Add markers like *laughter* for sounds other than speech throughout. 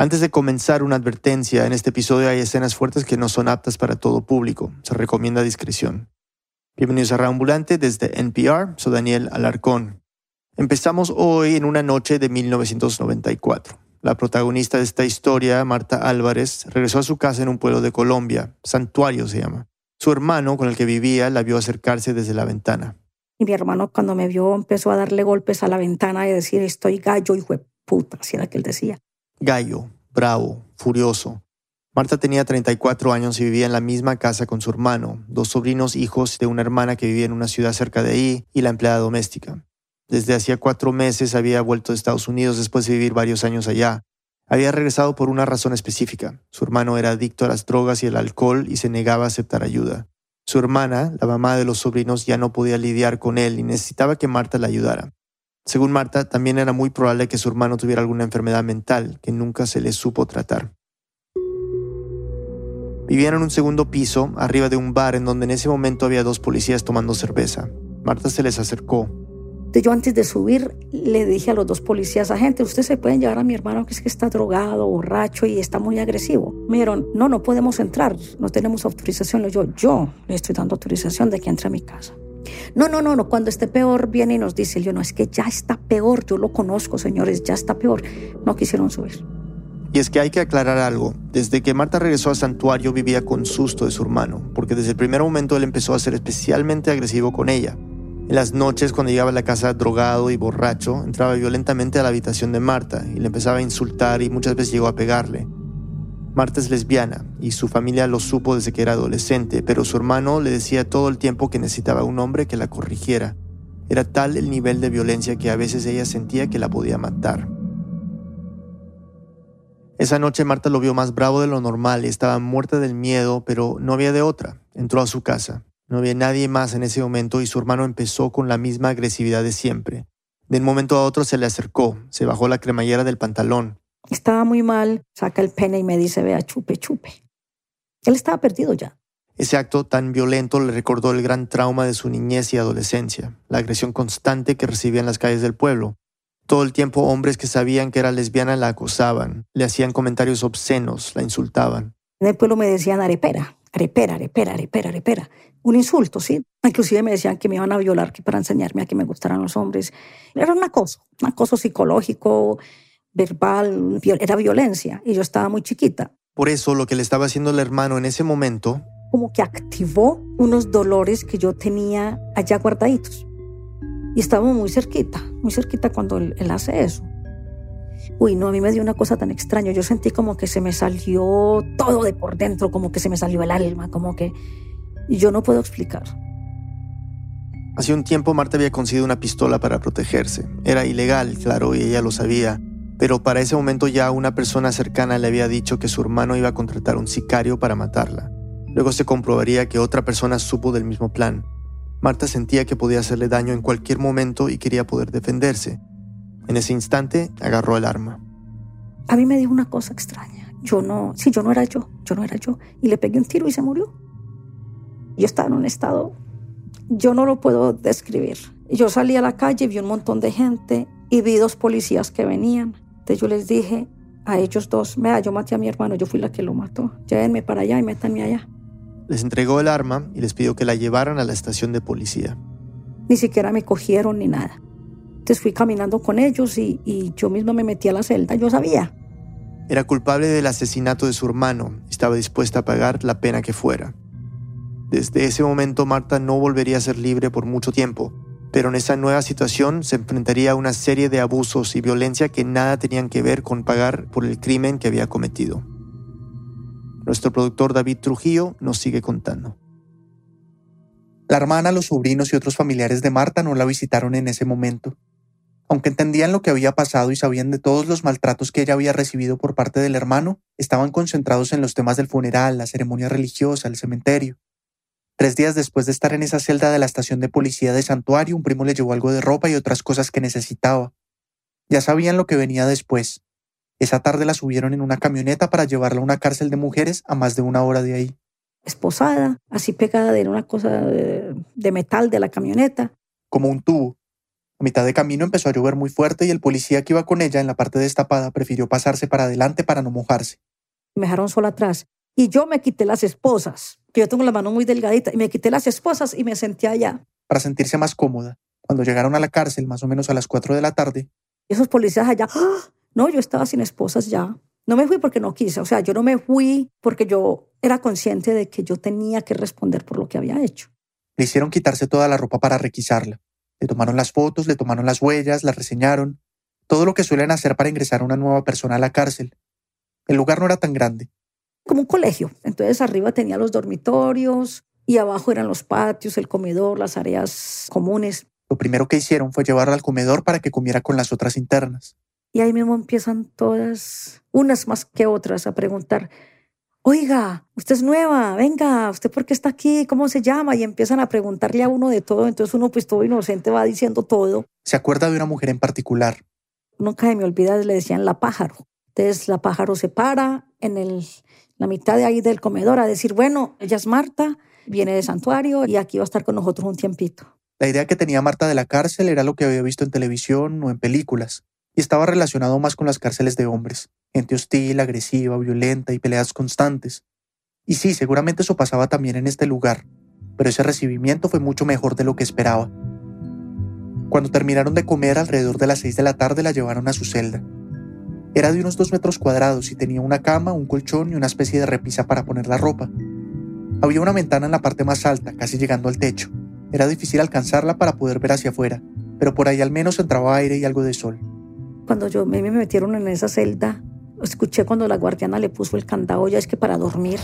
Antes de comenzar una advertencia, en este episodio hay escenas fuertes que no son aptas para todo público. Se recomienda discreción. Bienvenidos a Reambulante desde NPR. Soy Daniel Alarcón. Empezamos hoy en una noche de 1994. La protagonista de esta historia, Marta Álvarez, regresó a su casa en un pueblo de Colombia, Santuario se llama. Su hermano, con el que vivía, la vio acercarse desde la ventana. Y mi hermano cuando me vio empezó a darle golpes a la ventana y decir, estoy gallo, hijo de puta, así era que él decía. Gallo, bravo, furioso. Marta tenía 34 años y vivía en la misma casa con su hermano, dos sobrinos hijos de una hermana que vivía en una ciudad cerca de ahí y la empleada doméstica. Desde hacía cuatro meses había vuelto de Estados Unidos después de vivir varios años allá. Había regresado por una razón específica. Su hermano era adicto a las drogas y el alcohol y se negaba a aceptar ayuda. Su hermana, la mamá de los sobrinos, ya no podía lidiar con él y necesitaba que Marta la ayudara. Según Marta, también era muy probable que su hermano tuviera alguna enfermedad mental que nunca se le supo tratar. Vivían en un segundo piso, arriba de un bar en donde en ese momento había dos policías tomando cerveza. Marta se les acercó, yo antes de subir le dije a los dos policías, agentes, ustedes se pueden llevar a mi hermano que es que está drogado, borracho y está muy agresivo. Me dijeron, no, no podemos entrar, no tenemos autorización. Yo, yo le estoy dando autorización de que entre a mi casa. No, no, no, no, cuando esté peor viene y nos dice, yo no, es que ya está peor, yo lo conozco, señores, ya está peor. No quisieron subir. Y es que hay que aclarar algo. Desde que Marta regresó al santuario vivía con susto de su hermano, porque desde el primer momento él empezó a ser especialmente agresivo con ella. En las noches, cuando llegaba a la casa drogado y borracho, entraba violentamente a la habitación de Marta y le empezaba a insultar y muchas veces llegó a pegarle. Marta es lesbiana y su familia lo supo desde que era adolescente, pero su hermano le decía todo el tiempo que necesitaba un hombre que la corrigiera. Era tal el nivel de violencia que a veces ella sentía que la podía matar. Esa noche Marta lo vio más bravo de lo normal y estaba muerta del miedo, pero no había de otra. Entró a su casa. No había nadie más en ese momento y su hermano empezó con la misma agresividad de siempre. De un momento a otro se le acercó, se bajó la cremallera del pantalón. Estaba muy mal, saca el pene y me dice, vea, chupe, chupe. Él estaba perdido ya. Ese acto tan violento le recordó el gran trauma de su niñez y adolescencia, la agresión constante que recibía en las calles del pueblo. Todo el tiempo hombres que sabían que era lesbiana la acosaban, le hacían comentarios obscenos, la insultaban. En el pueblo me decían arepera, arepera, arepera, arepera, arepera. Un insulto, ¿sí? Inclusive me decían que me iban a violar para enseñarme a que me gustaran los hombres. Era un acoso, un acoso psicológico, verbal, era violencia y yo estaba muy chiquita. Por eso lo que le estaba haciendo el hermano en ese momento... Como que activó unos dolores que yo tenía allá guardaditos. Y estábamos muy cerquita, muy cerquita cuando él, él hace eso. Uy, no, a mí me dio una cosa tan extraña. Yo sentí como que se me salió todo de por dentro, como que se me salió el alma, como que... Yo no puedo explicar. Hace un tiempo Marta había conseguido una pistola para protegerse. Era ilegal, claro, y ella lo sabía. Pero para ese momento ya una persona cercana le había dicho que su hermano iba a contratar un sicario para matarla. Luego se comprobaría que otra persona supo del mismo plan. Marta sentía que podía hacerle daño en cualquier momento y quería poder defenderse. En ese instante agarró el arma. A mí me dijo una cosa extraña. Yo no, sí, yo no era yo, yo no era yo. Y le pegué un tiro y se murió. Yo estaba en un estado, yo no lo puedo describir. Yo salí a la calle, vi un montón de gente y vi dos policías que venían. Entonces yo les dije a ellos dos, vea, yo maté a mi hermano, yo fui la que lo mató. Llévenme para allá y métanme allá. Les entregó el arma y les pidió que la llevaran a la estación de policía. Ni siquiera me cogieron ni nada fui caminando con ellos y, y yo misma me metí a la celda, yo sabía. Era culpable del asesinato de su hermano estaba dispuesta a pagar la pena que fuera. Desde ese momento Marta no volvería a ser libre por mucho tiempo, pero en esa nueva situación se enfrentaría a una serie de abusos y violencia que nada tenían que ver con pagar por el crimen que había cometido. Nuestro productor David Trujillo nos sigue contando. La hermana, los sobrinos y otros familiares de Marta no la visitaron en ese momento. Aunque entendían lo que había pasado y sabían de todos los maltratos que ella había recibido por parte del hermano, estaban concentrados en los temas del funeral, la ceremonia religiosa, el cementerio. Tres días después de estar en esa celda de la estación de policía de Santuario, un primo le llevó algo de ropa y otras cosas que necesitaba. Ya sabían lo que venía después. Esa tarde la subieron en una camioneta para llevarla a una cárcel de mujeres a más de una hora de ahí. Esposada, así pegada de una cosa de, de metal de la camioneta. Como un tubo. A mitad de camino empezó a llover muy fuerte y el policía que iba con ella en la parte destapada prefirió pasarse para adelante para no mojarse. Me dejaron sola atrás y yo me quité las esposas, que yo tengo la mano muy delgadita, y me quité las esposas y me senté allá. Para sentirse más cómoda, cuando llegaron a la cárcel, más o menos a las 4 de la tarde. Esos policías allá, ¡ah! no, yo estaba sin esposas ya. No me fui porque no quise, o sea, yo no me fui porque yo era consciente de que yo tenía que responder por lo que había hecho. Le hicieron quitarse toda la ropa para requisarla. Le tomaron las fotos, le tomaron las huellas, la reseñaron, todo lo que suelen hacer para ingresar a una nueva persona a la cárcel. El lugar no era tan grande. Como un colegio. Entonces arriba tenía los dormitorios y abajo eran los patios, el comedor, las áreas comunes. Lo primero que hicieron fue llevarla al comedor para que comiera con las otras internas. Y ahí mismo empiezan todas, unas más que otras, a preguntar, oiga, usted es nueva, venga, ¿usted por qué está aquí? ¿Cómo se llama? Y empiezan a preguntarle a uno de todo, entonces uno pues todo inocente va diciendo todo. Se acuerda de una mujer en particular. Nunca se me olvida, le decían la pájaro. Entonces la pájaro se para en la mitad de ahí del comedor a decir, bueno, ella es Marta, viene de santuario y aquí va a estar con nosotros un tiempito. La idea que tenía Marta de la cárcel era lo que había visto en televisión o en películas, y estaba relacionado más con las cárceles de hombres gente hostil, agresiva, violenta y peleas constantes. Y sí, seguramente eso pasaba también en este lugar, pero ese recibimiento fue mucho mejor de lo que esperaba. Cuando terminaron de comer alrededor de las seis de la tarde la llevaron a su celda. Era de unos dos metros cuadrados y tenía una cama, un colchón y una especie de repisa para poner la ropa. Había una ventana en la parte más alta, casi llegando al techo. Era difícil alcanzarla para poder ver hacia afuera, pero por ahí al menos entraba aire y algo de sol. Cuando yo me metieron en esa celda, Escuché cuando la guardiana le puso el candado, ya es que para dormir,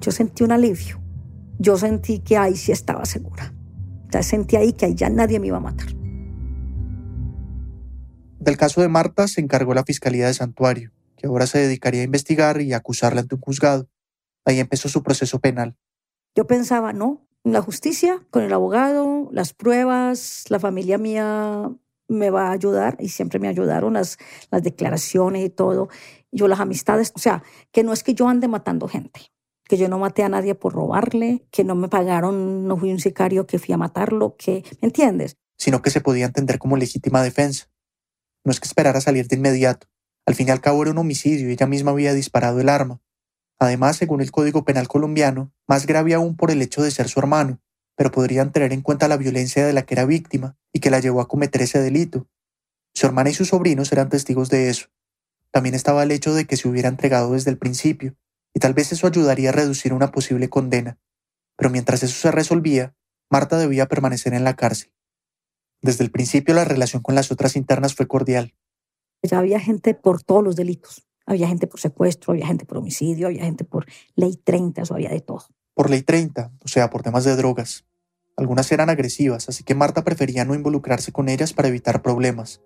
yo sentí un alivio. Yo sentí que ahí sí estaba segura. Ya sentí ahí que ahí ya nadie me iba a matar. Del caso de Marta se encargó la Fiscalía de Santuario, que ahora se dedicaría a investigar y acusarla ante un juzgado. Ahí empezó su proceso penal. Yo pensaba, no, la justicia, con el abogado, las pruebas, la familia mía me va a ayudar y siempre me ayudaron las, las declaraciones y todo. Yo las amistades, o sea, que no es que yo ande matando gente, que yo no maté a nadie por robarle, que no me pagaron, no fui un sicario que fui a matarlo, que, ¿me entiendes? Sino que se podía entender como legítima defensa. No es que esperara salir de inmediato. Al fin y al cabo era un homicidio y ella misma había disparado el arma. Además, según el Código Penal colombiano, más grave aún por el hecho de ser su hermano, pero podrían tener en cuenta la violencia de la que era víctima y que la llevó a cometer ese delito. Su hermana y sus sobrinos eran testigos de eso. También estaba el hecho de que se hubiera entregado desde el principio, y tal vez eso ayudaría a reducir una posible condena. Pero mientras eso se resolvía, Marta debía permanecer en la cárcel. Desde el principio la relación con las otras internas fue cordial. Ya había gente por todos los delitos. Había gente por secuestro, había gente por homicidio, había gente por ley 30, eso había de todo por ley 30, o sea, por temas de drogas. Algunas eran agresivas, así que Marta prefería no involucrarse con ellas para evitar problemas.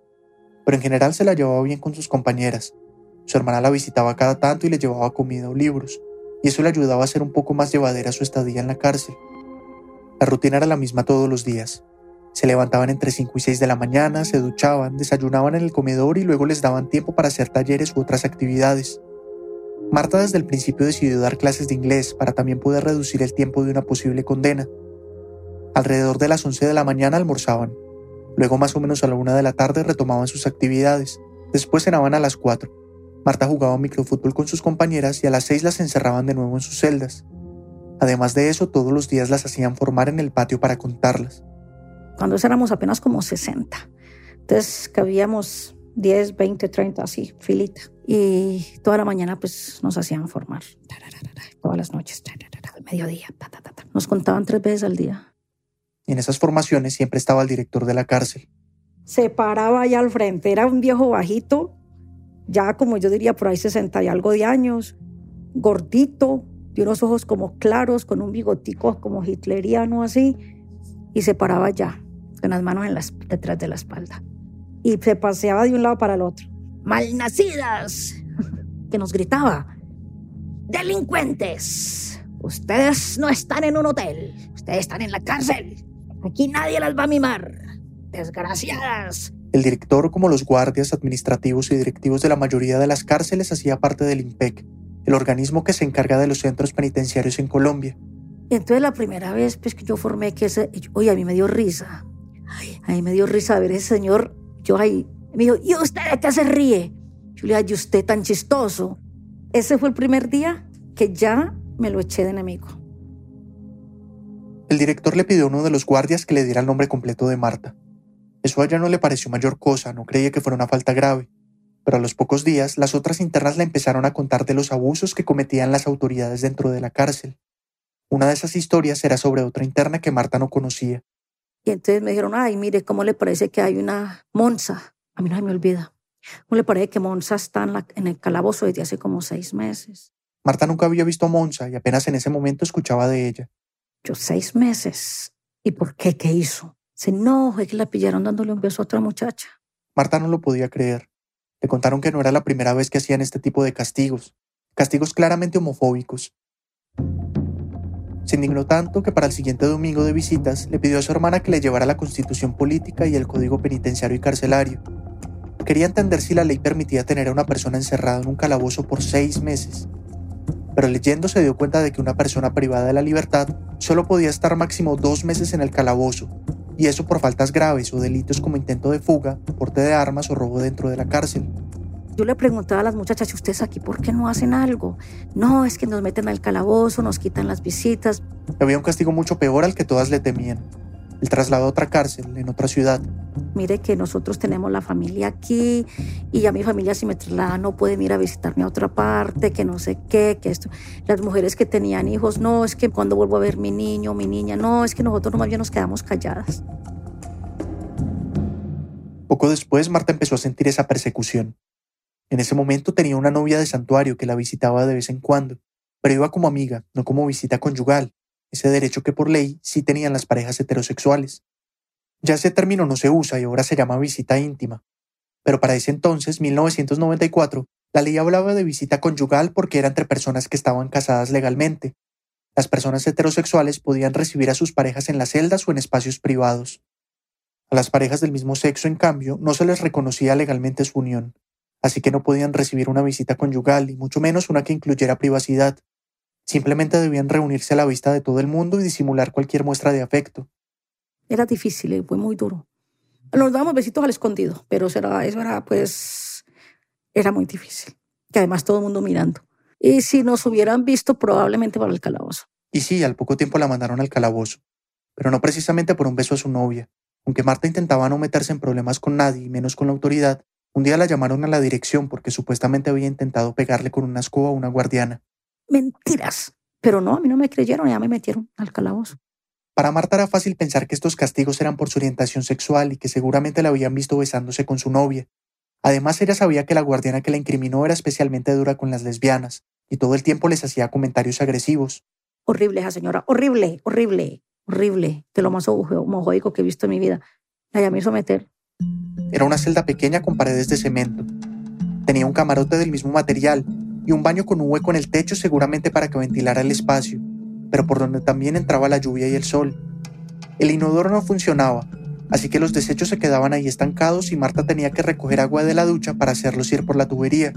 Pero en general se la llevaba bien con sus compañeras. Su hermana la visitaba cada tanto y le llevaba comida o libros, y eso le ayudaba a ser un poco más llevadera su estadía en la cárcel. La rutina era la misma todos los días. Se levantaban entre 5 y 6 de la mañana, se duchaban, desayunaban en el comedor y luego les daban tiempo para hacer talleres u otras actividades. Marta desde el principio decidió dar clases de inglés para también poder reducir el tiempo de una posible condena. Alrededor de las 11 de la mañana almorzaban. Luego más o menos a la 1 de la tarde retomaban sus actividades. Después cenaban a las 4. Marta jugaba microfútbol con sus compañeras y a las 6 las encerraban de nuevo en sus celdas. Además de eso, todos los días las hacían formar en el patio para contarlas. Cuando éramos apenas como 60. Entonces cabíamos 10, 20, 30, así, filita. Y toda la mañana pues nos hacían formar, todas las noches, al mediodía, nos contaban tres veces al día. Y en esas formaciones siempre estaba el director de la cárcel. Se paraba allá al frente, era un viejo bajito, ya como yo diría por ahí 60 y algo de años, gordito, de unos ojos como claros, con un bigotico como hitleriano así, y se paraba allá, con las manos en las, detrás de la espalda y se paseaba de un lado para el otro. ¡Malnacidas! *laughs* que nos gritaba. ¡Delincuentes! Ustedes no están en un hotel, ustedes están en la cárcel. Aquí nadie las va a mimar. Desgraciadas. El director, como los guardias administrativos y directivos de la mayoría de las cárceles, hacía parte del IMPEC, el organismo que se encarga de los centros penitenciarios en Colombia. Y entonces la primera vez pues, que yo formé que ese, oye, a mí me dio risa, ahí me dio risa ver ese señor. Yo ahí, me dijo, ¿y usted de qué se ríe? Yo le dije, ¿y usted tan chistoso? Ese fue el primer día que ya me lo eché de enemigo. El director le pidió a uno de los guardias que le diera el nombre completo de Marta. Eso a ella no le pareció mayor cosa, no creía que fuera una falta grave. Pero a los pocos días, las otras internas le empezaron a contar de los abusos que cometían las autoridades dentro de la cárcel. Una de esas historias era sobre otra interna que Marta no conocía. Y entonces me dijeron, ay, mire, ¿cómo le parece que hay una Monza? A mí no me olvida. ¿Cómo le parece que Monza está en, en el calabozo desde hace como seis meses? Marta nunca había visto a Monza y apenas en ese momento escuchaba de ella. Yo seis meses. ¿Y por qué? ¿Qué hizo? Se no, es que la pillaron dándole un beso a otra muchacha. Marta no lo podía creer. Le contaron que no era la primera vez que hacían este tipo de castigos, castigos claramente homofóbicos, se indignó tanto que para el siguiente domingo de visitas le pidió a su hermana que le llevara la constitución política y el código penitenciario y carcelario. Quería entender si la ley permitía tener a una persona encerrada en un calabozo por seis meses. Pero leyendo se dio cuenta de que una persona privada de la libertad solo podía estar máximo dos meses en el calabozo, y eso por faltas graves o delitos como intento de fuga, porte de armas o robo dentro de la cárcel. Yo le preguntaba a las muchachas, ¿ustedes aquí por qué no hacen algo? No, es que nos meten al calabozo, nos quitan las visitas. Había un castigo mucho peor al que todas le temían. El traslado a otra cárcel, en otra ciudad. Mire que nosotros tenemos la familia aquí y ya mi familia si me traslada no pueden ir a visitarme a otra parte, que no sé qué, que esto. Las mujeres que tenían hijos, no, es que cuando vuelvo a ver mi niño, mi niña, no, es que nosotros nomás bien nos quedamos calladas. Poco después, Marta empezó a sentir esa persecución. En ese momento tenía una novia de santuario que la visitaba de vez en cuando, pero iba como amiga, no como visita conyugal, ese derecho que por ley sí tenían las parejas heterosexuales. Ya ese término no se usa y ahora se llama visita íntima. Pero para ese entonces, 1994, la ley hablaba de visita conyugal porque era entre personas que estaban casadas legalmente. Las personas heterosexuales podían recibir a sus parejas en las celdas o en espacios privados. A las parejas del mismo sexo, en cambio, no se les reconocía legalmente su unión así que no podían recibir una visita conyugal y mucho menos una que incluyera privacidad. Simplemente debían reunirse a la vista de todo el mundo y disimular cualquier muestra de afecto. Era difícil, eh, fue muy duro. Nos dábamos besitos al escondido, pero eso era, eso era pues, era muy difícil. Que además todo el mundo mirando. Y si nos hubieran visto, probablemente para el calabozo. Y sí, al poco tiempo la mandaron al calabozo, pero no precisamente por un beso a su novia. Aunque Marta intentaba no meterse en problemas con nadie, y menos con la autoridad, un día la llamaron a la dirección porque supuestamente había intentado pegarle con una escoba a una guardiana. Mentiras. Pero no, a mí no me creyeron y ya me metieron al calabozo. Para Marta era fácil pensar que estos castigos eran por su orientación sexual y que seguramente la habían visto besándose con su novia. Además, ella sabía que la guardiana que la incriminó era especialmente dura con las lesbianas y todo el tiempo les hacía comentarios agresivos. Horrible esa señora, horrible, horrible, horrible, de lo más homofóbico que he visto en mi vida. La me hizo meter. Era una celda pequeña con paredes de cemento. Tenía un camarote del mismo material y un baño con un hueco en el techo seguramente para que ventilara el espacio, pero por donde también entraba la lluvia y el sol. El inodoro no funcionaba, así que los desechos se quedaban ahí estancados y Marta tenía que recoger agua de la ducha para hacerlos ir por la tubería.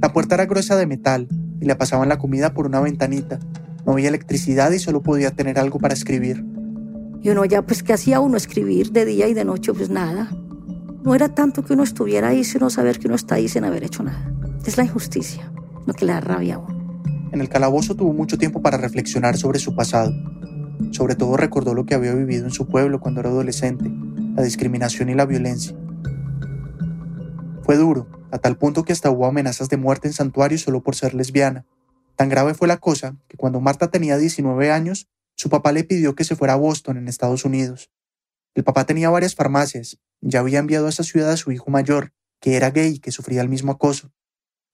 La puerta era gruesa de metal y le pasaban la comida por una ventanita. No había electricidad y solo podía tener algo para escribir. Y uno ya, pues, ¿qué hacía uno? Escribir de día y de noche, pues nada. No era tanto que uno estuviera ahí, sino saber que uno está ahí sin haber hecho nada. Es la injusticia, lo que le da rabia. En el calabozo tuvo mucho tiempo para reflexionar sobre su pasado. Sobre todo recordó lo que había vivido en su pueblo cuando era adolescente, la discriminación y la violencia. Fue duro, a tal punto que hasta hubo amenazas de muerte en santuario solo por ser lesbiana. Tan grave fue la cosa que cuando Marta tenía 19 años, su papá le pidió que se fuera a Boston, en Estados Unidos. El papá tenía varias farmacias, ya había enviado a esa ciudad a su hijo mayor, que era gay y que sufría el mismo acoso.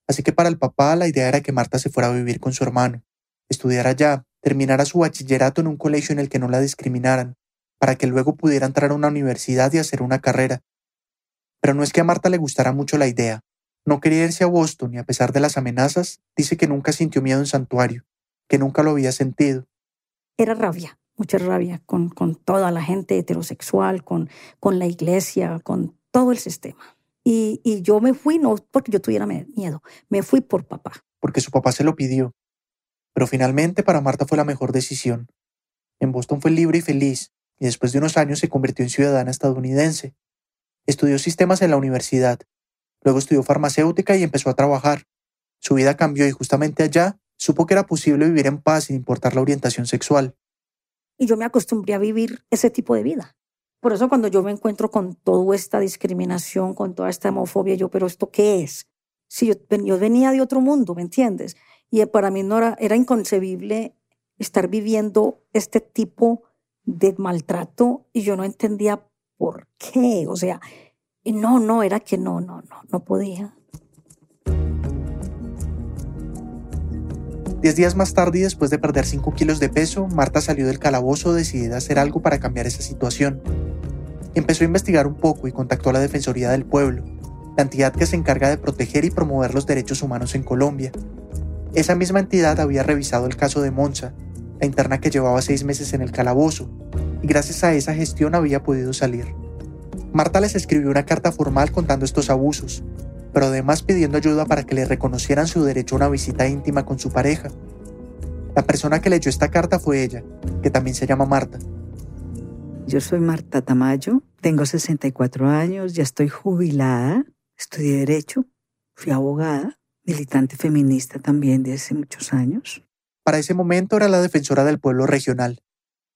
Así que para el papá la idea era que Marta se fuera a vivir con su hermano, estudiara allá, terminara su bachillerato en un colegio en el que no la discriminaran, para que luego pudiera entrar a una universidad y hacer una carrera. Pero no es que a Marta le gustara mucho la idea. No quería irse a Boston y a pesar de las amenazas, dice que nunca sintió miedo en santuario, que nunca lo había sentido. Era rabia, mucha rabia con, con toda la gente heterosexual, con, con la iglesia, con todo el sistema. Y, y yo me fui no porque yo tuviera miedo, me fui por papá. Porque su papá se lo pidió. Pero finalmente para Marta fue la mejor decisión. En Boston fue libre y feliz, y después de unos años se convirtió en ciudadana estadounidense. Estudió sistemas en la universidad, luego estudió farmacéutica y empezó a trabajar. Su vida cambió y justamente allá supo que era posible vivir en paz sin importar la orientación sexual. Y yo me acostumbré a vivir ese tipo de vida. Por eso cuando yo me encuentro con toda esta discriminación, con toda esta homofobia, yo, pero ¿esto qué es? Si yo, yo venía de otro mundo, ¿me entiendes? Y para mí no era, era inconcebible estar viviendo este tipo de maltrato y yo no entendía por qué. O sea, no, no, era que no, no, no, no podía. Diez días más tarde y después de perder 5 kilos de peso, Marta salió del calabozo decidida a hacer algo para cambiar esa situación. Empezó a investigar un poco y contactó a la Defensoría del Pueblo, la entidad que se encarga de proteger y promover los derechos humanos en Colombia. Esa misma entidad había revisado el caso de Monza, la interna que llevaba seis meses en el calabozo, y gracias a esa gestión había podido salir. Marta les escribió una carta formal contando estos abusos, pero además pidiendo ayuda para que le reconocieran su derecho a una visita íntima con su pareja. La persona que leyó esta carta fue ella, que también se llama Marta. Yo soy Marta Tamayo, tengo 64 años, ya estoy jubilada, estudié Derecho, fui abogada, militante feminista también de hace muchos años. Para ese momento era la defensora del pueblo regional,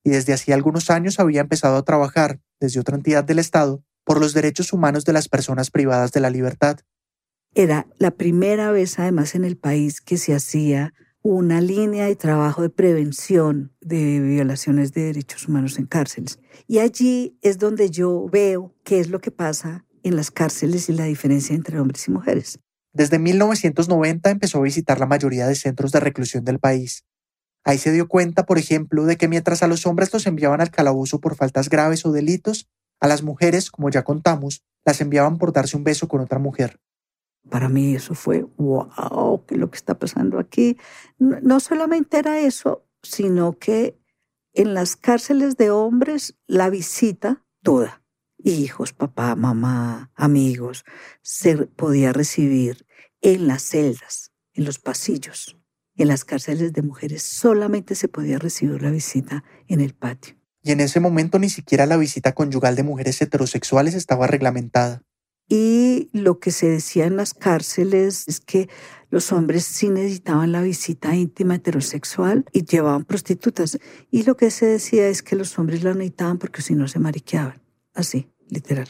y desde hacía algunos años había empezado a trabajar, desde otra entidad del Estado, por los derechos humanos de las personas privadas de la libertad. Era la primera vez además en el país que se hacía una línea de trabajo de prevención de violaciones de derechos humanos en cárceles. Y allí es donde yo veo qué es lo que pasa en las cárceles y la diferencia entre hombres y mujeres. Desde 1990 empezó a visitar la mayoría de centros de reclusión del país. Ahí se dio cuenta, por ejemplo, de que mientras a los hombres los enviaban al calabozo por faltas graves o delitos, a las mujeres, como ya contamos, las enviaban por darse un beso con otra mujer. Para mí eso fue, wow, ¿qué es lo que está pasando aquí? No, solamente era eso, sino que en las cárceles de hombres la visita toda, hijos, papá, mamá, amigos, se podía recibir en las celdas, en los pasillos. En las cárceles de mujeres solamente se podía recibir la visita en el patio y en ese momento ni siquiera la visita conyugal de mujeres heterosexuales estaba reglamentada. Y lo que se decía en las cárceles es que los hombres sí necesitaban la visita íntima heterosexual y llevaban prostitutas. Y lo que se decía es que los hombres la necesitaban porque si no se mariqueaban. Así, literal.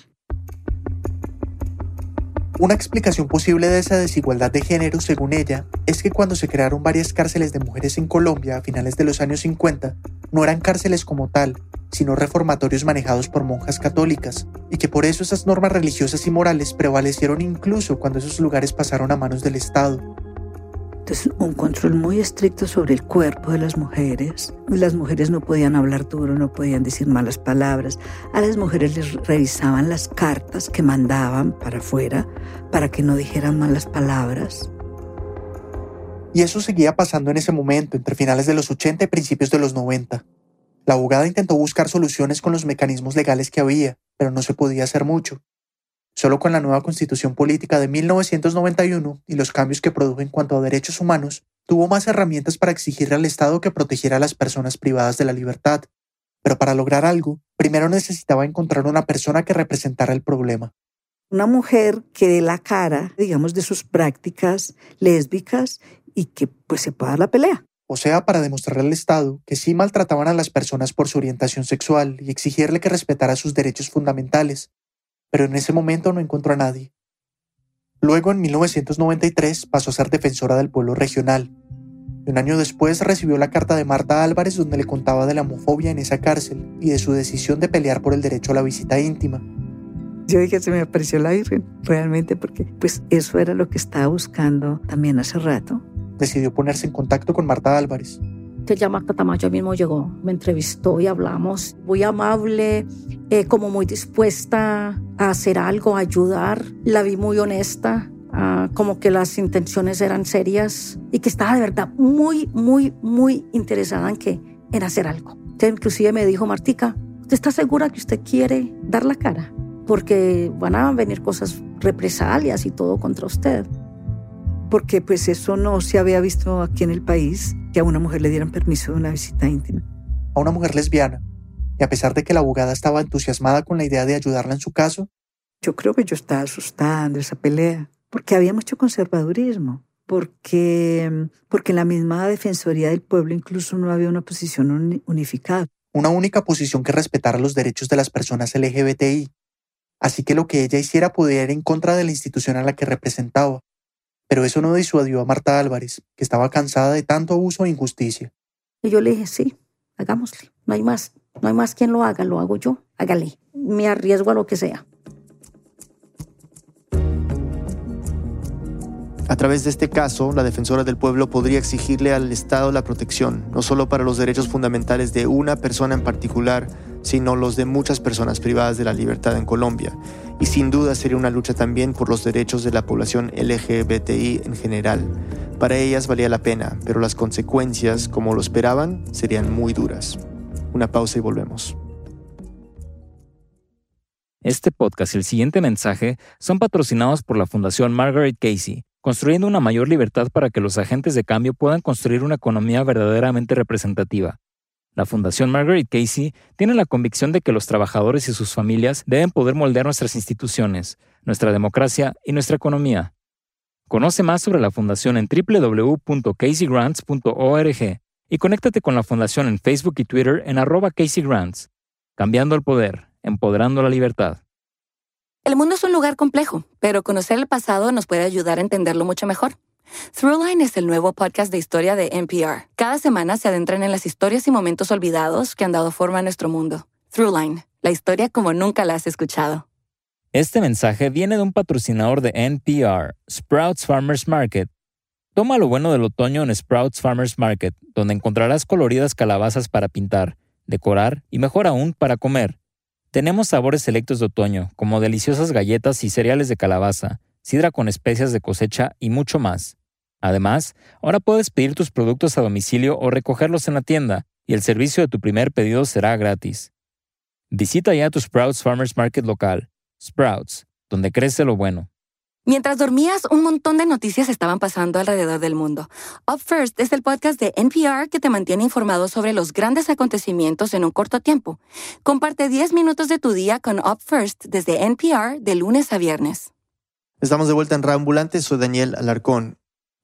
Una explicación posible de esa desigualdad de género, según ella, es que cuando se crearon varias cárceles de mujeres en Colombia a finales de los años 50, no eran cárceles como tal, sino reformatorios manejados por monjas católicas, y que por eso esas normas religiosas y morales prevalecieron incluso cuando esos lugares pasaron a manos del Estado. Entonces, un control muy estricto sobre el cuerpo de las mujeres. Las mujeres no podían hablar duro, no podían decir malas palabras. A las mujeres les revisaban las cartas que mandaban para afuera para que no dijeran malas palabras. Y eso seguía pasando en ese momento, entre finales de los 80 y principios de los 90. La abogada intentó buscar soluciones con los mecanismos legales que había, pero no se podía hacer mucho. Solo con la nueva constitución política de 1991 y los cambios que produjo en cuanto a derechos humanos, tuvo más herramientas para exigirle al Estado que protegiera a las personas privadas de la libertad. Pero para lograr algo, primero necesitaba encontrar una persona que representara el problema. Una mujer que dé la cara, digamos, de sus prácticas lésbicas y que pues se pueda dar la pelea. O sea, para demostrarle al Estado que sí maltrataban a las personas por su orientación sexual y exigirle que respetara sus derechos fundamentales, pero en ese momento no encontró a nadie. Luego, en 1993, pasó a ser defensora del pueblo regional. Y un año después recibió la carta de Marta Álvarez donde le contaba de la homofobia en esa cárcel y de su decisión de pelear por el derecho a la visita íntima. Yo dije, se me apareció la Virgen, realmente, porque pues eso era lo que estaba buscando también hace rato. Decidió ponerse en contacto con Marta Álvarez ya Marta Tamayo mismo llegó, me entrevistó y hablamos. Muy amable, eh, como muy dispuesta a hacer algo, a ayudar. La vi muy honesta, ah, como que las intenciones eran serias y que estaba de verdad muy, muy, muy interesada en, que, en hacer algo. Entonces, inclusive me dijo, Martica, ¿usted está segura que usted quiere dar la cara? Porque van a venir cosas, represalias y todo contra usted porque pues eso no se había visto aquí en el país, que a una mujer le dieran permiso de una visita íntima. A una mujer lesbiana, y a pesar de que la abogada estaba entusiasmada con la idea de ayudarla en su caso, yo creo que yo estaba asustando esa pelea, porque había mucho conservadurismo, porque, porque en la misma Defensoría del Pueblo incluso no había una posición unificada. Una única posición que respetara los derechos de las personas LGBTI. Así que lo que ella hiciera podía ir en contra de la institución a la que representaba. Pero eso no disuadió a Marta Álvarez, que estaba cansada de tanto abuso e injusticia. Y yo le dije, sí, hagámosle. No hay más, no hay más quien lo haga, lo hago yo. Hágale. Me arriesgo a lo que sea. A través de este caso, la defensora del pueblo podría exigirle al Estado la protección, no solo para los derechos fundamentales de una persona en particular, sino los de muchas personas privadas de la libertad en Colombia. Y sin duda sería una lucha también por los derechos de la población LGBTI en general. Para ellas valía la pena, pero las consecuencias, como lo esperaban, serían muy duras. Una pausa y volvemos. Este podcast y el siguiente mensaje son patrocinados por la Fundación Margaret Casey construyendo una mayor libertad para que los agentes de cambio puedan construir una economía verdaderamente representativa. La Fundación Margaret Casey tiene la convicción de que los trabajadores y sus familias deben poder moldear nuestras instituciones, nuestra democracia y nuestra economía. Conoce más sobre la Fundación en www.caseygrants.org y conéctate con la Fundación en Facebook y Twitter en arroba CaseyGrants, cambiando el poder, empoderando la libertad. El mundo es un lugar complejo, pero conocer el pasado nos puede ayudar a entenderlo mucho mejor. Throughline es el nuevo podcast de historia de NPR. Cada semana se adentran en las historias y momentos olvidados que han dado forma a nuestro mundo. Throughline, la historia como nunca la has escuchado. Este mensaje viene de un patrocinador de NPR, Sprouts Farmers Market. Toma lo bueno del otoño en Sprouts Farmers Market, donde encontrarás coloridas calabazas para pintar, decorar y mejor aún para comer. Tenemos sabores selectos de otoño, como deliciosas galletas y cereales de calabaza, sidra con especias de cosecha y mucho más. Además, ahora puedes pedir tus productos a domicilio o recogerlos en la tienda, y el servicio de tu primer pedido será gratis. Visita ya tu Sprouts Farmers Market local, Sprouts, donde crece lo bueno. Mientras dormías, un montón de noticias estaban pasando alrededor del mundo. Up First es el podcast de NPR que te mantiene informado sobre los grandes acontecimientos en un corto tiempo. Comparte 10 minutos de tu día con Up First desde NPR de lunes a viernes. Estamos de vuelta en Reambulante, soy Daniel Alarcón.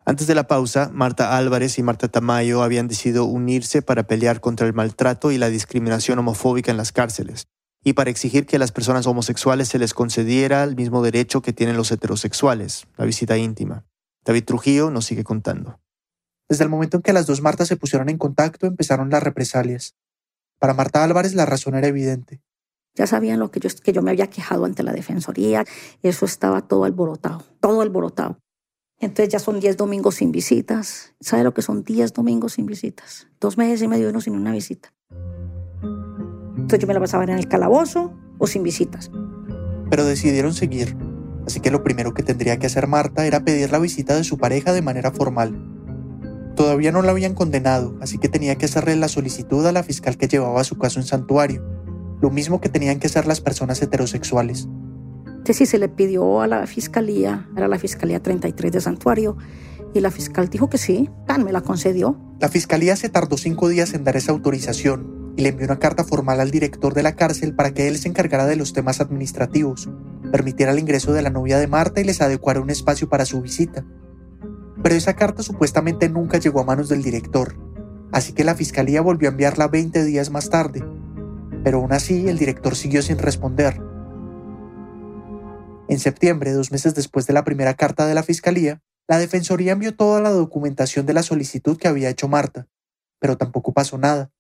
Antes de la pausa, Marta Álvarez y Marta Tamayo habían decidido unirse para pelear contra el maltrato y la discriminación homofóbica en las cárceles y para exigir que a las personas homosexuales se les concediera el mismo derecho que tienen los heterosexuales, la visita íntima. David Trujillo nos sigue contando. Desde el momento en que las dos Martas se pusieron en contacto empezaron las represalias. Para Marta Álvarez la razón era evidente. Ya sabían lo que yo, que yo me había quejado ante la Defensoría, eso estaba todo alborotado, todo alborotado. Entonces ya son 10 domingos sin visitas. ¿Sabe lo que son 10 domingos sin visitas? Dos meses y medio uno sin una visita. Entonces yo me la pasaba en el calabozo o sin visitas. Pero decidieron seguir, así que lo primero que tendría que hacer Marta era pedir la visita de su pareja de manera formal. Todavía no la habían condenado, así que tenía que hacerle la solicitud a la fiscal que llevaba su caso en santuario, lo mismo que tenían que hacer las personas heterosexuales. Sí se le pidió a la fiscalía, era la fiscalía 33 de santuario, y la fiscal dijo que sí, me la concedió. La fiscalía se tardó cinco días en dar esa autorización, y le envió una carta formal al director de la cárcel para que él se encargara de los temas administrativos, permitiera el ingreso de la novia de Marta y les adecuara un espacio para su visita. Pero esa carta supuestamente nunca llegó a manos del director, así que la fiscalía volvió a enviarla 20 días más tarde, pero aún así el director siguió sin responder. En septiembre, dos meses después de la primera carta de la fiscalía, la Defensoría envió toda la documentación de la solicitud que había hecho Marta, pero tampoco pasó nada.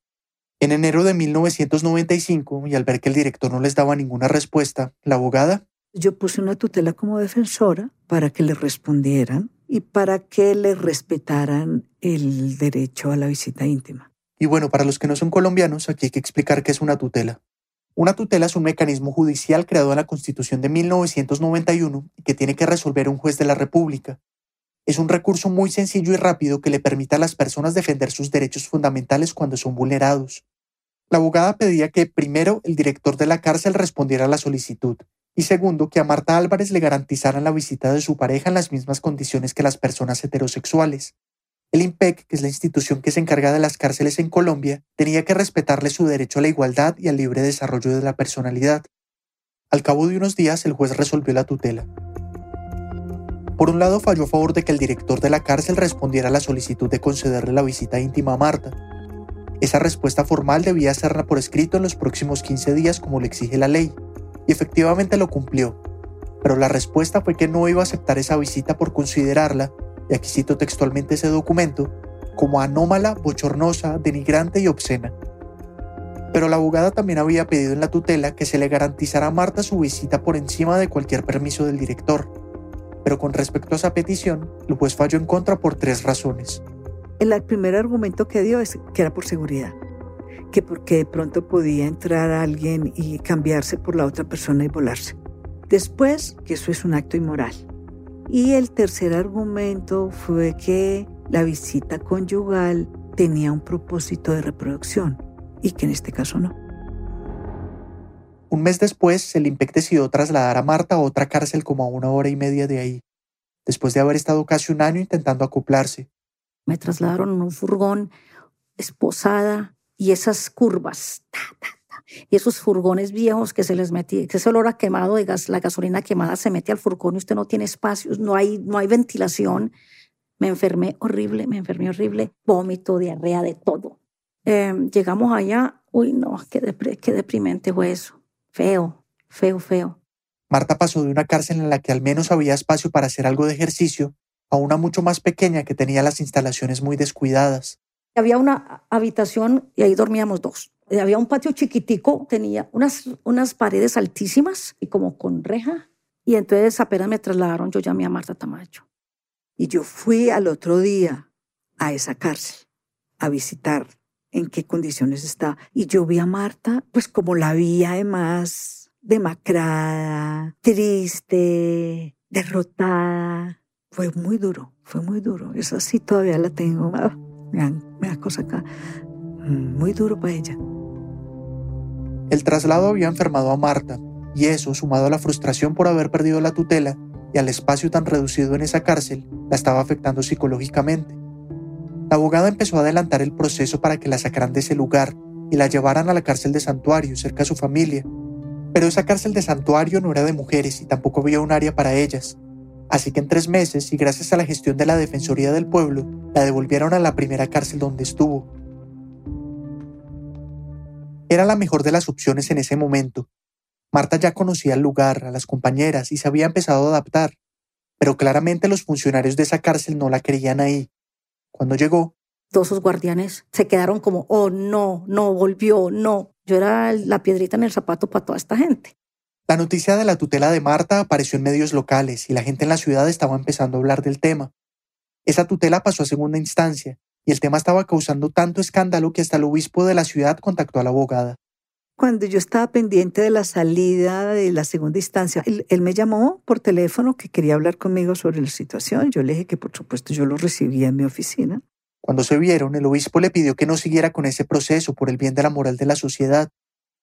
En enero de 1995, y al ver que el director no les daba ninguna respuesta, la abogada... Yo puse una tutela como defensora para que le respondieran y para que le respetaran el derecho a la visita íntima. Y bueno, para los que no son colombianos, aquí hay que explicar qué es una tutela. Una tutela es un mecanismo judicial creado en la Constitución de 1991 y que tiene que resolver un juez de la República. Es un recurso muy sencillo y rápido que le permite a las personas defender sus derechos fundamentales cuando son vulnerados. La abogada pedía que, primero, el director de la cárcel respondiera a la solicitud y segundo, que a Marta Álvarez le garantizaran la visita de su pareja en las mismas condiciones que las personas heterosexuales. El IMPEC, que es la institución que se encarga de las cárceles en Colombia, tenía que respetarle su derecho a la igualdad y al libre desarrollo de la personalidad. Al cabo de unos días, el juez resolvió la tutela. Por un lado, falló a favor de que el director de la cárcel respondiera a la solicitud de concederle la visita íntima a Marta. Esa respuesta formal debía hacerla por escrito en los próximos 15 días como le exige la ley, y efectivamente lo cumplió. Pero la respuesta fue que no iba a aceptar esa visita por considerarla, y aquí cito textualmente ese documento, como anómala, bochornosa, denigrante y obscena. Pero la abogada también había pedido en la tutela que se le garantizara a Marta su visita por encima de cualquier permiso del director pero con respecto a esa petición, el juez falló en contra por tres razones. El primer argumento que dio es que era por seguridad, que porque de pronto podía entrar alguien y cambiarse por la otra persona y volarse. Después, que eso es un acto inmoral. Y el tercer argumento fue que la visita conyugal tenía un propósito de reproducción y que en este caso no. Un mes después, el IMPEC decidió trasladar a Marta a otra cárcel como a una hora y media de ahí, después de haber estado casi un año intentando acoplarse. Me trasladaron en un furgón, esposada, y esas curvas, y esos furgones viejos que se les metía, que ese olor a quemado de gas, la gasolina quemada se mete al furgón y usted no tiene espacios, no hay, no hay ventilación. Me enfermé horrible, me enfermé horrible, vómito, diarrea, de todo. Em, llegamos allá, uy no, qué, qué deprimente fue eso. Feo, feo, feo. Marta pasó de una cárcel en la que al menos había espacio para hacer algo de ejercicio a una mucho más pequeña que tenía las instalaciones muy descuidadas. Había una habitación y ahí dormíamos dos. Había un patio chiquitico, tenía unas, unas paredes altísimas y como con reja. Y entonces apenas me trasladaron, yo llamé a Marta Tamayo. Y yo fui al otro día a esa cárcel a visitar en qué condiciones está. Y yo vi a Marta, pues como la vi además, demacrada, triste, derrotada. Fue muy duro, fue muy duro. Eso sí todavía la tengo. Ah, me da cosa acá. Muy duro para ella. El traslado había enfermado a Marta, y eso, sumado a la frustración por haber perdido la tutela y al espacio tan reducido en esa cárcel, la estaba afectando psicológicamente. La abogada empezó a adelantar el proceso para que la sacaran de ese lugar y la llevaran a la cárcel de santuario, cerca de su familia. Pero esa cárcel de santuario no era de mujeres y tampoco había un área para ellas. Así que en tres meses, y gracias a la gestión de la Defensoría del Pueblo, la devolvieron a la primera cárcel donde estuvo. Era la mejor de las opciones en ese momento. Marta ya conocía el lugar, a las compañeras y se había empezado a adaptar, pero claramente los funcionarios de esa cárcel no la querían ahí cuando llegó, todos sus guardianes se quedaron como, oh, no, no, volvió, no. Yo era la piedrita en el zapato para toda esta gente. La noticia de la tutela de Marta apareció en medios locales y la gente en la ciudad estaba empezando a hablar del tema. Esa tutela pasó a segunda instancia y el tema estaba causando tanto escándalo que hasta el obispo de la ciudad contactó a la abogada. Cuando yo estaba pendiente de la salida de la segunda instancia, él, me llamó por teléfono que quería hablar conmigo sobre la situación. Yo le dije que por supuesto yo lo recibía en mi oficina. Cuando se vieron, el obispo le pidió que no siguiera con ese proceso por el bien de la moral de la sociedad.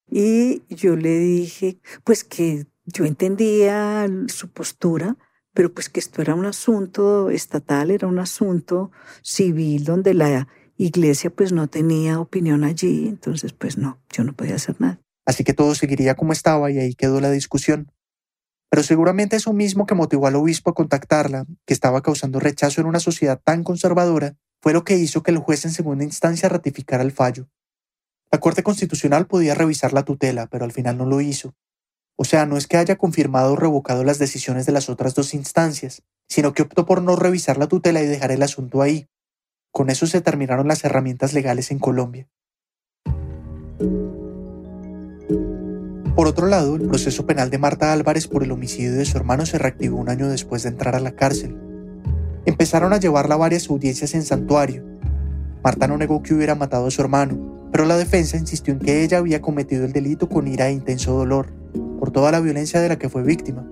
Y yo le dije, pues que yo entendía su postura, pero pues que esto era un asunto estatal, era un asunto civil donde la iglesia pues no tenía opinión allí, entonces pues no, yo no podía hacer nada. Así que todo seguiría como estaba y ahí quedó la discusión. Pero seguramente eso mismo que motivó al obispo a contactarla, que estaba causando rechazo en una sociedad tan conservadora, fue lo que hizo que el juez en segunda instancia ratificara el fallo. La Corte Constitucional podía revisar la tutela, pero al final no lo hizo. O sea, no es que haya confirmado o revocado las decisiones de las otras dos instancias, sino que optó por no revisar la tutela y dejar el asunto ahí, con eso se terminaron las herramientas legales en Colombia. Por otro lado, el proceso penal de Marta Álvarez por el homicidio de su hermano se reactivó un año después de entrar a la cárcel. Empezaron a llevarla a varias audiencias en santuario. Marta no negó que hubiera matado a su hermano, pero la defensa insistió en que ella había cometido el delito con ira e intenso dolor, por toda la violencia de la que fue víctima.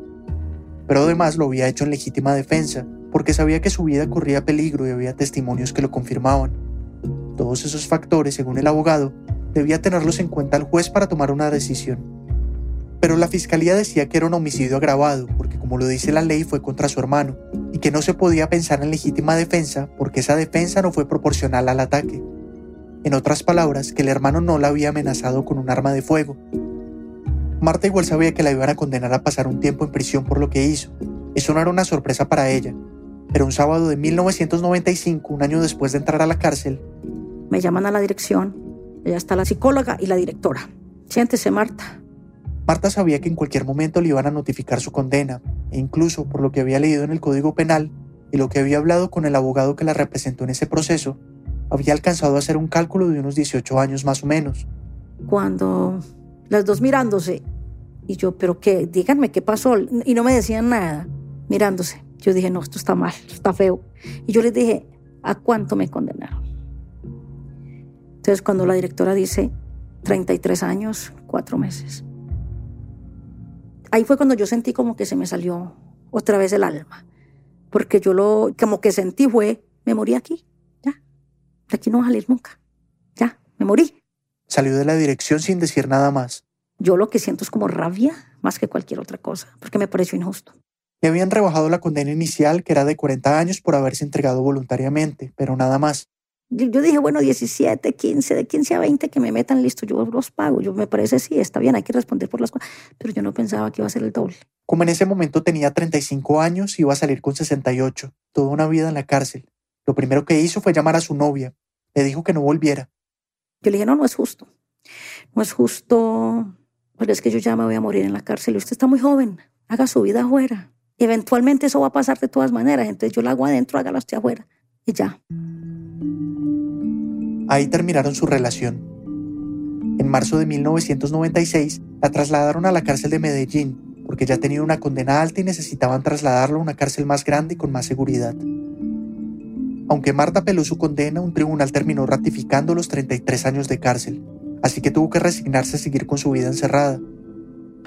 Pero además lo había hecho en legítima defensa, porque sabía que su vida corría peligro y había testimonios que lo confirmaban. Todos esos factores, según el abogado, debía tenerlos en cuenta el juez para tomar una decisión. Pero la fiscalía decía que era un homicidio agravado, porque como lo dice la ley fue contra su hermano, y que no se podía pensar en legítima defensa porque esa defensa no fue proporcional al ataque. En otras palabras, que el hermano no la había amenazado con un arma de fuego. Marta igual sabía que la iban a condenar a pasar un tiempo en prisión por lo que hizo. Eso no era una sorpresa para ella. Pero un sábado de 1995, un año después de entrar a la cárcel, me llaman a la dirección. Allá está la psicóloga y la directora. Siéntese, Marta. Marta sabía que en cualquier momento le iban a notificar su condena, e incluso por lo que había leído en el Código Penal y lo que había hablado con el abogado que la representó en ese proceso, había alcanzado a hacer un cálculo de unos 18 años más o menos. Cuando las dos mirándose, y yo, pero qué, díganme qué pasó, y no me decían nada, mirándose. Yo dije, no, esto está mal, está feo. Y yo les dije, ¿a cuánto me condenaron? Entonces, cuando la directora dice 33 años, 4 meses, ahí fue cuando yo sentí como que se me salió otra vez el alma. Porque yo lo, como que sentí fue, me morí aquí. De aquí no voy a salir nunca. Ya, me morí. Salió de la dirección sin decir nada más. Yo lo que siento es como rabia más que cualquier otra cosa, porque me pareció injusto. Le habían rebajado la condena inicial, que era de 40 años por haberse entregado voluntariamente, pero nada más. Yo dije, bueno, 17, 15, de 15 a 20 que me metan, listo, yo los pago. Yo me parece, sí, está bien, hay que responder por las cosas, pero yo no pensaba que iba a ser el doble. Como en ese momento tenía 35 años, iba a salir con 68, toda una vida en la cárcel. Lo primero que hizo fue llamar a su novia. Le dijo que no volviera. Yo le dije, no, no es justo. No es justo, pero es que yo ya me voy a morir en la cárcel. Usted está muy joven, haga su vida afuera. eventualmente eso va a pasar de todas maneras. Entonces yo la hago adentro, hágala usted afuera. Y ya. Ahí terminaron su relación. En marzo de 1996 la trasladaron a la cárcel de Medellín porque ya tenía una condena alta y necesitaban trasladarlo a una cárcel más grande y con más seguridad. Aunque Marta apeló su condena, un tribunal terminó ratificando los 33 años de cárcel, así que tuvo que resignarse a seguir con su vida encerrada.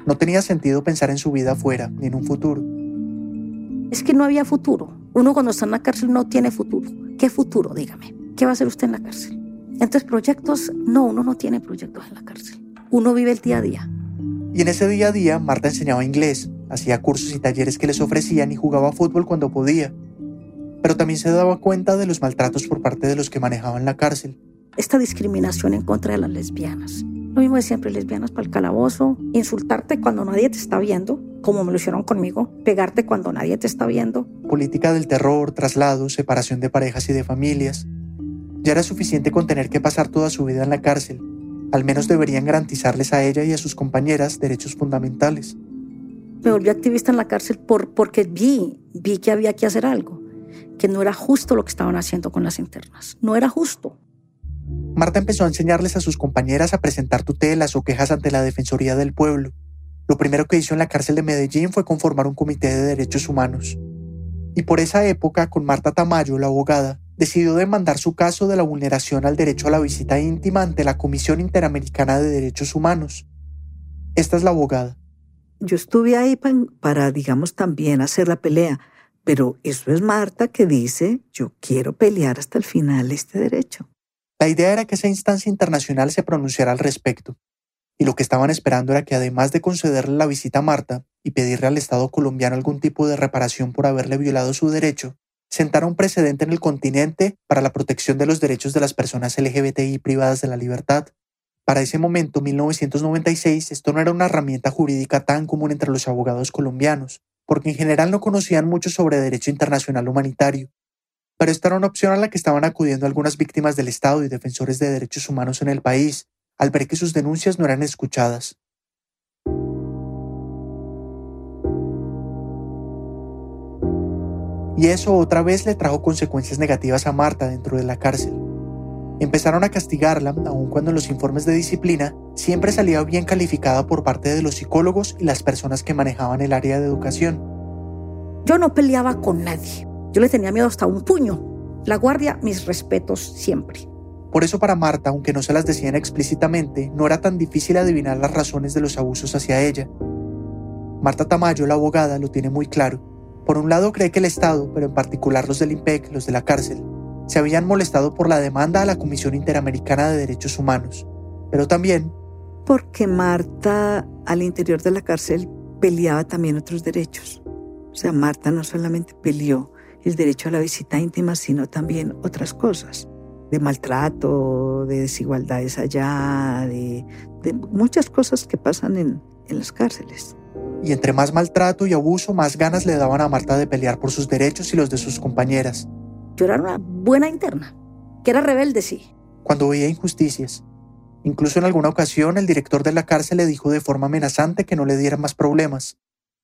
No tenía sentido pensar en su vida afuera, ni en un futuro. Es que no había futuro. Uno cuando está en la cárcel no tiene futuro. ¿Qué futuro? Dígame. ¿Qué va a hacer usted en la cárcel? Entonces, proyectos, no, uno no tiene proyectos en la cárcel. Uno vive el día a día. Y en ese día a día, Marta enseñaba inglés, hacía cursos y talleres que les ofrecían y jugaba fútbol cuando podía. Pero también se daba cuenta de los maltratos por parte de los que manejaban la cárcel. Esta discriminación en contra de las lesbianas. Lo mismo de siempre, lesbianas para el calabozo, insultarte cuando nadie te está viendo, como me lo hicieron conmigo, pegarte cuando nadie te está viendo. Política del terror, traslados, separación de parejas y de familias. Ya era suficiente con tener que pasar toda su vida en la cárcel. Al menos deberían garantizarles a ella y a sus compañeras derechos fundamentales. Me volví activista en la cárcel por, porque vi, vi que había que hacer algo, que no era justo lo que estaban haciendo con las internas. No era justo. Marta empezó a enseñarles a sus compañeras a presentar tutelas o quejas ante la Defensoría del Pueblo. Lo primero que hizo en la cárcel de Medellín fue conformar un comité de derechos humanos. Y por esa época, con Marta Tamayo, la abogada, decidió demandar su caso de la vulneración al derecho a la visita íntima ante la Comisión Interamericana de Derechos Humanos. Esta es la abogada. Yo estuve ahí para, digamos, también hacer la pelea, pero eso es Marta que dice, yo quiero pelear hasta el final este derecho. La idea era que esa instancia internacional se pronunciara al respecto, y lo que estaban esperando era que además de concederle la visita a Marta y pedirle al Estado colombiano algún tipo de reparación por haberle violado su derecho, sentara un precedente en el continente para la protección de los derechos de las personas LGBTI privadas de la libertad. Para ese momento, 1996, esto no era una herramienta jurídica tan común entre los abogados colombianos, porque en general no conocían mucho sobre derecho internacional humanitario. Pero esta era una opción a la que estaban acudiendo algunas víctimas del Estado y defensores de derechos humanos en el país, al ver que sus denuncias no eran escuchadas. y eso otra vez le trajo consecuencias negativas a Marta dentro de la cárcel. Empezaron a castigarla, aun cuando en los informes de disciplina siempre salía bien calificada por parte de los psicólogos y las personas que manejaban el área de educación. Yo no peleaba con nadie. Yo le tenía miedo hasta un puño. La guardia, mis respetos siempre. Por eso para Marta, aunque no se las decían explícitamente, no era tan difícil adivinar las razones de los abusos hacia ella. Marta Tamayo, la abogada, lo tiene muy claro. Por un lado cree que el Estado, pero en particular los del IMPEC, los de la cárcel, se habían molestado por la demanda a la Comisión Interamericana de Derechos Humanos, pero también porque Marta al interior de la cárcel peleaba también otros derechos. O sea, Marta no solamente peleó el derecho a la visita íntima, sino también otras cosas, de maltrato, de desigualdades allá, de, muchas cosas que pasan en, en las cárceles. Y entre más maltrato y abuso, más ganas le daban a Marta de pelear por sus derechos y los de sus compañeras. Yo era una buena interna, que era rebelde, sí. Cuando veía injusticias. Incluso en alguna ocasión el director de la cárcel le dijo de forma amenazante que no le diera más problemas.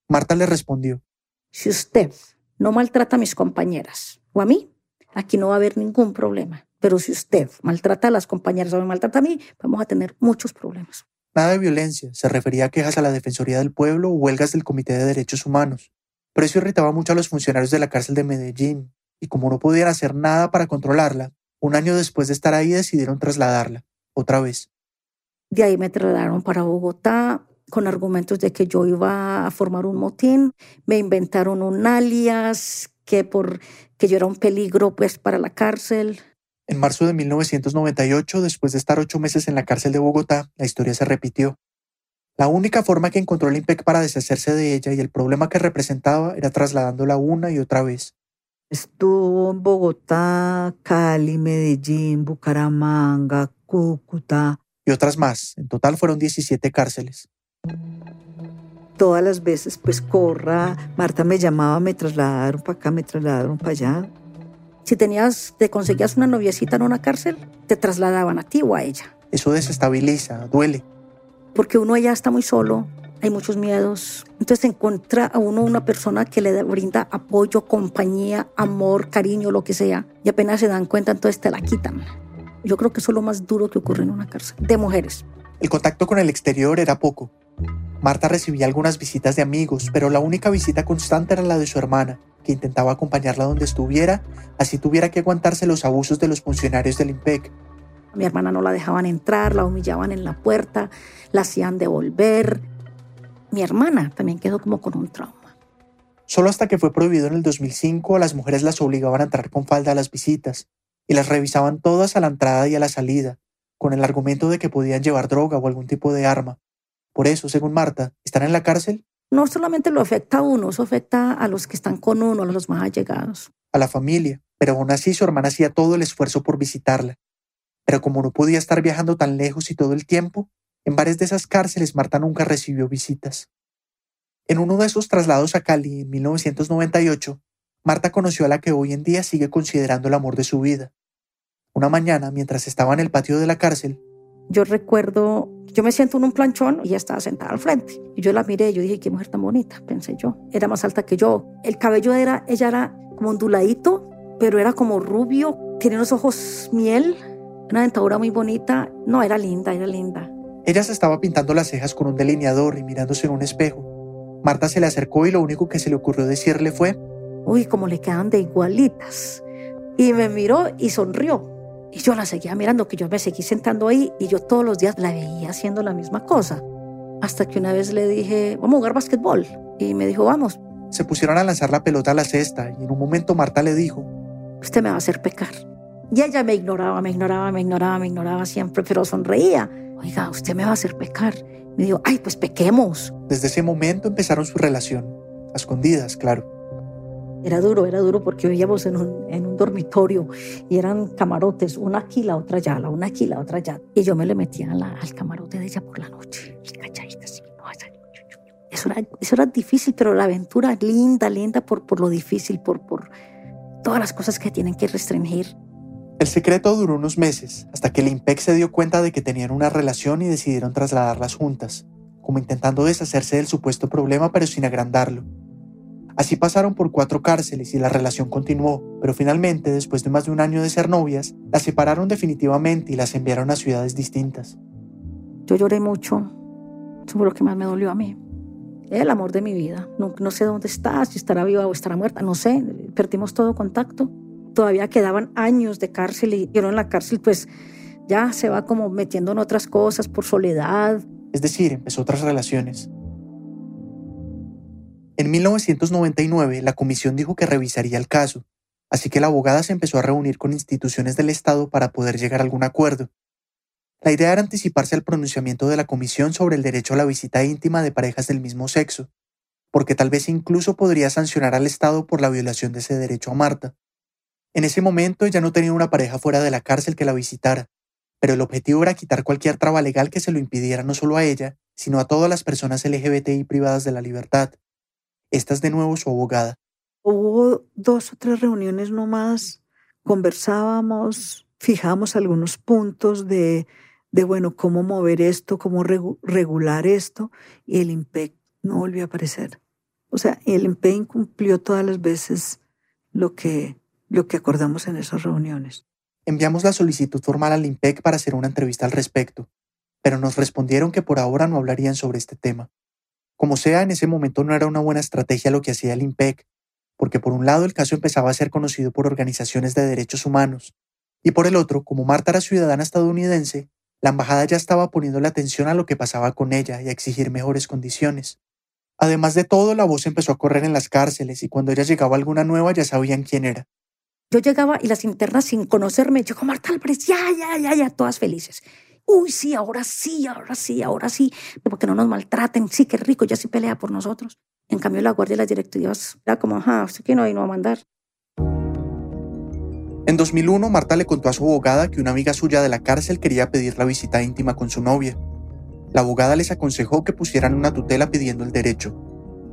Marta le respondió. Si usted no maltrata a mis compañeras o a mí, aquí no va a haber ningún problema. Pero si usted maltrata a las compañeras o me maltrata a mí, vamos a tener muchos problemas. Nada de violencia, se refería a quejas a la Defensoría del Pueblo o huelgas del Comité de Derechos Humanos. Pero eso irritaba mucho a los funcionarios de la cárcel de Medellín, y como no podían hacer nada para controlarla, un año después de estar ahí decidieron trasladarla, otra vez. De ahí me trasladaron para Bogotá con argumentos de que yo iba a formar un motín, me inventaron un alias que por que yo era un peligro pues para la cárcel. En marzo de 1998, después de estar ocho meses en la cárcel de Bogotá, la historia se repitió. La única forma que encontró el IMPEC para deshacerse de ella y el problema que representaba era trasladándola una y otra vez. Estuvo en Bogotá, Cali, Medellín, Bucaramanga, Cúcuta. Y otras más. En total fueron 17 cárceles. Todas las veces, pues corra, Marta me llamaba, me trasladaron para acá, me trasladaron para allá. Si tenías, te conseguías una noviecita en una cárcel, te trasladaban a ti o a ella. Eso desestabiliza, duele. Porque uno ya está muy solo, hay muchos miedos. Entonces encuentra a uno una persona que le brinda apoyo, compañía, amor, cariño, lo que sea, y apenas se dan cuenta, entonces te la quitan. Yo creo que eso es lo más duro que ocurre en una cárcel, de mujeres. El contacto con el exterior era poco. Marta recibía algunas visitas de amigos, pero la única visita constante era la de su hermana, que intentaba acompañarla donde estuviera, así tuviera que aguantarse los abusos de los funcionarios del IMPEC. A mi hermana no la dejaban entrar, la humillaban en la puerta, la hacían devolver mi hermana también quedó como con un trauma. Solo hasta que fue prohibido en el 2005, a las mujeres las obligaban a entrar con falda a las visitas y las revisaban todas a la entrada y a la salida, con el argumento de que podían llevar droga o algún tipo de arma. Por eso, según Marta, ¿están en la cárcel? No solamente lo afecta a uno, eso afecta a los que están con uno, a los más allegados. A la familia, pero aún así su hermana hacía todo el esfuerzo por visitarla. Pero como no podía estar viajando tan lejos y todo el tiempo, en varias de esas cárceles Marta nunca recibió visitas. En uno de esos traslados a Cali en 1998, Marta conoció a la que hoy en día sigue considerando el amor de su vida. Una mañana, mientras estaba en el patio de la cárcel, yo recuerdo, yo me siento en un planchón y ella estaba sentada al frente. Y yo la miré, yo dije, qué mujer tan bonita, pensé yo. Era más alta que yo. El cabello era, ella era como onduladito, pero era como rubio, tenía unos ojos miel, una dentadura muy bonita. No, era linda, era linda. Ella se estaba pintando las cejas con un delineador y mirándose en un espejo. Marta se le acercó y lo único que se le ocurrió decirle fue, Uy, cómo le quedan de igualitas. Y me miró y sonrió. Y yo la seguía mirando, que yo me seguí sentando ahí y yo todos los días la veía haciendo la misma cosa. Hasta que una vez le dije, vamos a jugar básquetbol. Y me dijo, vamos. Se pusieron a lanzar la pelota a la cesta y en un momento Marta le dijo, Usted me va a hacer pecar. Y ella me ignoraba, me ignoraba, me ignoraba, me ignoraba siempre, pero sonreía oiga, usted me va a hacer pecar. Me dijo, ay, pues pequemos. Desde ese momento empezaron su relación, a escondidas, claro. Era duro, era duro porque vivíamos en un, en un dormitorio y eran camarotes, una aquí, la otra allá, la una aquí, la otra allá. Y yo me le metía al camarote de ella por la noche, Eso era, eso era difícil, pero la aventura linda, linda por, por lo difícil, por, por todas las cosas que tienen que restringir. El secreto duró unos meses, hasta que el IMPEC se dio cuenta de que tenían una relación y decidieron trasladarlas juntas, como intentando deshacerse del supuesto problema pero sin agrandarlo. Así pasaron por cuatro cárceles y la relación continuó, pero finalmente, después de más de un año de ser novias, las separaron definitivamente y las enviaron a ciudades distintas. Yo lloré mucho, eso fue lo que más me dolió a mí. El amor de mi vida. No, sé dónde está, si estará viva o estará muerta, no sé, perdimos todo contacto todavía quedaban años de cárcel y yo en la cárcel pues ya se va como metiendo en otras cosas por soledad. Es decir, empezó otras relaciones. En 1999 la comisión dijo que revisaría el caso, así que la abogada se empezó a reunir con instituciones del Estado para poder llegar a algún acuerdo. La idea era anticiparse al pronunciamiento de la comisión sobre el derecho a la visita íntima de parejas del mismo sexo, porque tal vez incluso podría sancionar al Estado por la violación de ese derecho a Marta. En ese momento ella no tenía una pareja fuera de la cárcel que la visitara, pero el objetivo era quitar cualquier traba legal que se lo impidiera no solo a ella, sino a todas las personas LGBTI privadas de la libertad. Esta es de nuevo su abogada. Hubo dos o tres reuniones nomás, conversábamos, fijamos algunos puntos de, de bueno, cómo mover esto, cómo regular esto, y el IMPEC no volvió a aparecer. O sea, el IMPEC incumplió todas las veces lo que, lo que acordamos en esas reuniones. Enviamos la solicitud formal al IMPEC para hacer una entrevista al respecto, pero nos respondieron que por ahora no hablarían sobre este tema. Como sea, en ese momento no era una buena estrategia lo que hacía el IMPEC, porque por un lado el caso empezaba a ser conocido por organizaciones de derechos humanos, y por el otro, como Marta era ciudadana estadounidense, la embajada ya estaba poniendo la atención a lo que pasaba con ella y a exigir mejores condiciones. Además de todo, la voz empezó a correr en las cárceles y cuando ella llegaba alguna nueva ya sabían quién era. Yo llegaba y las internas sin conocerme, llegó Marta Álvarez, ya, ya, ya, ya, todas felices. Uy, sí, ahora sí, ahora sí, ahora sí, porque no nos maltraten, sí, qué rico, ya sí pelea por nosotros. En cambio, la guardia y las directivas era como, ajá, usted que no hay no va a mandar. En 2001, Marta le contó a su abogada que una amiga suya de la cárcel quería pedir la visita íntima con su novia. La abogada les aconsejó que pusieran una tutela pidiendo el derecho.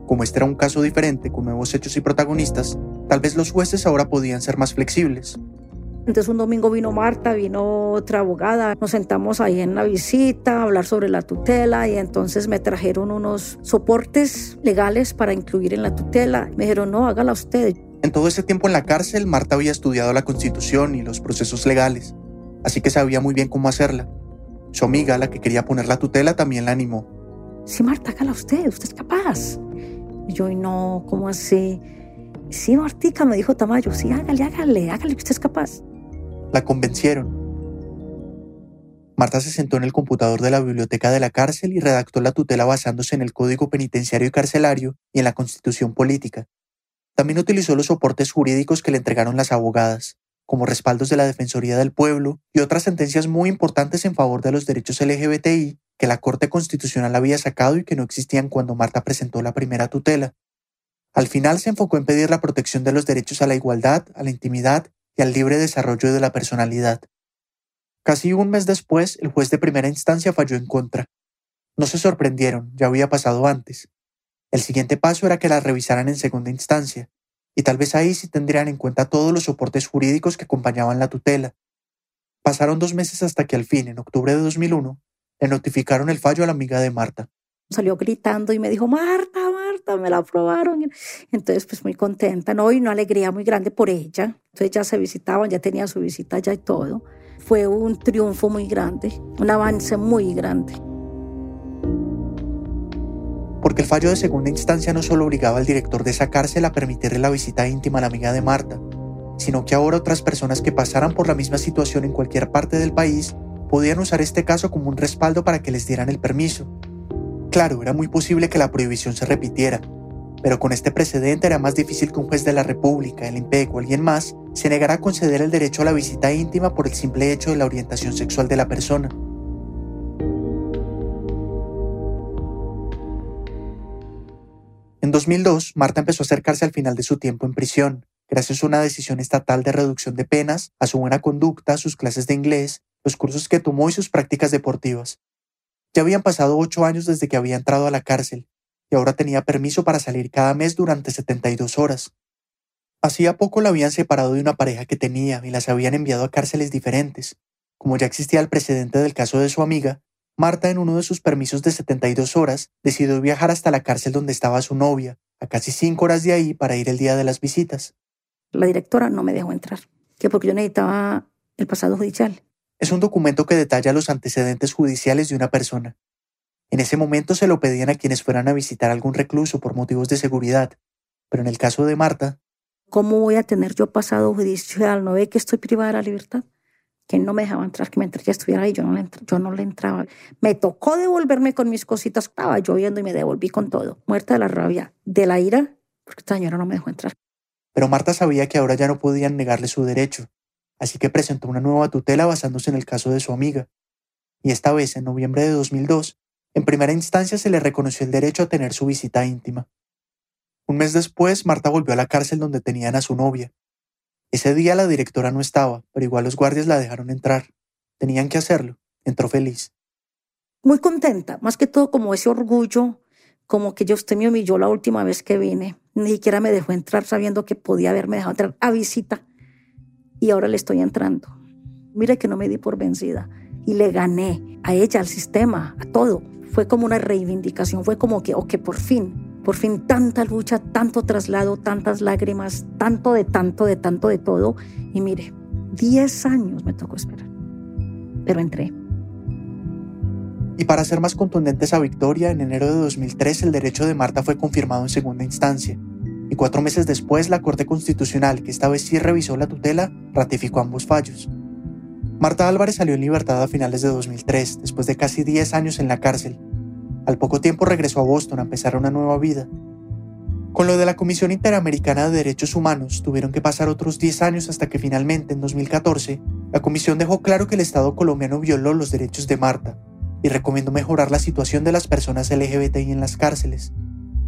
Como este era un caso diferente, con nuevos hechos y protagonistas, tal vez los jueces ahora podían ser más flexibles. Entonces un domingo vino Marta, vino otra abogada, nos sentamos ahí en la visita a hablar sobre la tutela y entonces me trajeron unos soportes legales para incluir en la tutela. Me dijeron, no, hágala usted. En todo ese tiempo en la cárcel, Marta había estudiado la constitución y los procesos legales, así que sabía muy bien cómo hacerla. Su amiga, la que quería poner la tutela, también la animó. Sí, Marta, hágala usted, usted es capaz. Yo, no, ¿cómo así? Sí, Martica, me dijo Tamayo, sí, hágale, hágale, hágale, usted es capaz. La convencieron. Marta se sentó en el computador de la biblioteca de la cárcel y redactó la tutela basándose en el Código Penitenciario y Carcelario y en la Constitución Política. También utilizó los soportes jurídicos que le entregaron las abogadas, como respaldos de la Defensoría del Pueblo y otras sentencias muy importantes en favor de los derechos LGBTI que la Corte Constitucional había sacado y que no existían cuando Marta presentó la primera tutela. Al final se enfocó en pedir la protección de los derechos a la igualdad, a la intimidad y al libre desarrollo de la personalidad. Casi un mes después, el juez de primera instancia falló en contra. No se sorprendieron, ya había pasado antes. El siguiente paso era que la revisaran en segunda instancia, y tal vez ahí sí tendrían en cuenta todos los soportes jurídicos que acompañaban la tutela. Pasaron dos meses hasta que al fin, en octubre de 2001, le notificaron el fallo a la amiga de Marta. Salió gritando y me dijo, Marta, Marta, me la aprobaron. Entonces, pues muy contenta, ¿no? Y una alegría muy grande por ella. Entonces ya se visitaban, ya tenía su visita ya y todo. Fue un triunfo muy grande, un avance muy grande porque el fallo de segunda instancia no solo obligaba al director de esa cárcel a permitirle la visita íntima a la amiga de Marta, sino que ahora otras personas que pasaran por la misma situación en cualquier parte del país podían usar este caso como un respaldo para que les dieran el permiso. Claro, era muy posible que la prohibición se repitiera, pero con este precedente era más difícil que un juez de la República, el IMPEC o alguien más se negara a conceder el derecho a la visita íntima por el simple hecho de la orientación sexual de la persona. En 2002, Marta empezó a acercarse al final de su tiempo en prisión, gracias a una decisión estatal de reducción de penas, a su buena conducta, sus clases de inglés, los cursos que tomó y sus prácticas deportivas. Ya habían pasado ocho años desde que había entrado a la cárcel, y ahora tenía permiso para salir cada mes durante 72 horas. Hacía poco la habían separado de una pareja que tenía y las habían enviado a cárceles diferentes. Como ya existía el precedente del caso de su amiga, Marta, en uno de sus permisos de 72 horas, decidió viajar hasta la cárcel donde estaba su novia, a casi cinco horas de ahí, para ir el día de las visitas. La directora no me dejó entrar, que porque yo necesitaba el pasado judicial. Es un documento que detalla los antecedentes judiciales de una persona. En ese momento se lo pedían a quienes fueran a visitar algún recluso por motivos de seguridad, pero en el caso de Marta... ¿Cómo voy a tener yo pasado judicial? ¿No ve que estoy privada de la libertad? que no me dejaba entrar, que mientras ella estuviera ahí yo no, le, yo no le entraba. Me tocó devolverme con mis cositas, estaba lloviendo y me devolví con todo, muerta de la rabia, de la ira, porque esta señora no me dejó entrar. Pero Marta sabía que ahora ya no podían negarle su derecho, así que presentó una nueva tutela basándose en el caso de su amiga. Y esta vez, en noviembre de 2002, en primera instancia se le reconoció el derecho a tener su visita íntima. Un mes después, Marta volvió a la cárcel donde tenían a su novia. Ese día la directora no estaba, pero igual los guardias la dejaron entrar. Tenían que hacerlo. Entró feliz. Muy contenta, más que todo como ese orgullo, como que yo usted me humilló la última vez que vine. Ni siquiera me dejó entrar sabiendo que podía haberme dejado entrar a visita. Y ahora le estoy entrando. Mire que no me di por vencida. Y le gané a ella, al sistema, a todo. Fue como una reivindicación, fue como que, que por fin, por fin tanta lucha, tanto traslado, tantas lágrimas, tanto de tanto, de tanto de todo. Y mire, 10 años me tocó esperar. Pero entré. Y para ser más contundente esa victoria, en enero de 2003 el derecho de Marta fue confirmado en segunda instancia cuatro meses después la Corte Constitucional, que esta vez sí revisó la tutela, ratificó ambos fallos. Marta Álvarez salió en libertad a finales de 2003, después de casi 10 años en la cárcel. Al poco tiempo regresó a Boston a empezar una nueva vida. Con lo de la Comisión Interamericana de Derechos Humanos, tuvieron que pasar otros 10 años hasta que finalmente, en 2014, la Comisión dejó claro que el Estado colombiano violó los derechos de Marta y recomendó mejorar la situación de las personas LGBTI en las cárceles,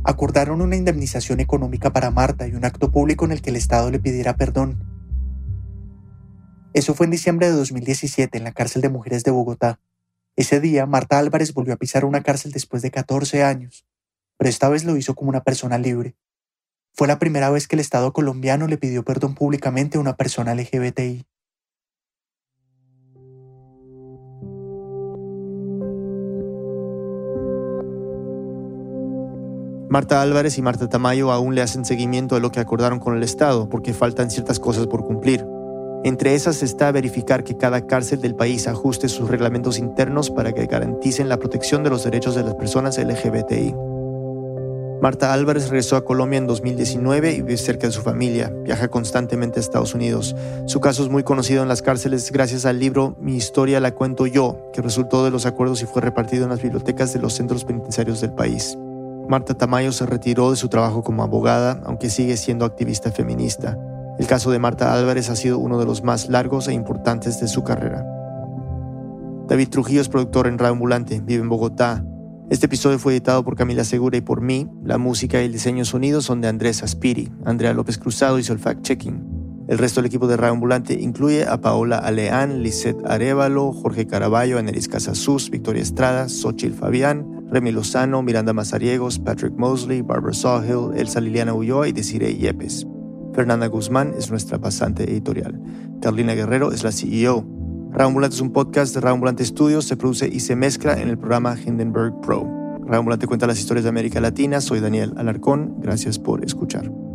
acordaron una indemnización económica para Marta y un acto público en el que el Estado le pidiera perdón. Eso fue en diciembre de 2017 en la cárcel de mujeres de Bogotá. Ese día, Marta Álvarez volvió a pisar una cárcel después de 14 años, pero esta vez lo hizo como una persona libre. Fue la primera vez que el Estado colombiano le pidió perdón públicamente a una persona LGBTI. Marta Álvarez y Marta Tamayo aún le hacen seguimiento de lo que acordaron con el Estado porque faltan ciertas cosas por cumplir. Entre esas está verificar que cada cárcel del país ajuste sus reglamentos internos para que garanticen la protección de los derechos de las personas LGBTI. Marta Álvarez regresó a Colombia en 2019 y vive cerca de su familia. Viaja constantemente a Estados Unidos. Su caso es muy conocido en las cárceles gracias al libro Mi historia la cuento yo, que resultó de los acuerdos y fue repartido en las bibliotecas de los centros penitenciarios del país. Marta Tamayo se retiró de su trabajo como abogada, aunque sigue siendo activista feminista. El caso de Marta Álvarez ha sido uno de los más largos e importantes de su carrera. David Trujillo es productor en Radio Ambulante, vive en Bogotá. Este episodio fue editado por Camila Segura y por mí. La música y el diseño sonido son de Andrés Aspiri. Andrea López Cruzado hizo el fact-checking. El resto del equipo de Radio Ambulante incluye a Paola Aleán, Lisette Arevalo, Jorge Caraballo, Anelis Casasus, Victoria Estrada, Xochil Fabián, Remy Lozano, Miranda Mazariegos, Patrick Mosley, Barbara Sawhill, Elsa Liliana Ulloa y Desiree Yepes. Fernanda Guzmán es nuestra pasante editorial. Carolina Guerrero es la CEO. Raambulante es un podcast de Raambulante Studios, se produce y se mezcla en el programa Hindenburg Pro. Raambulante cuenta las historias de América Latina, soy Daniel Alarcón, gracias por escuchar.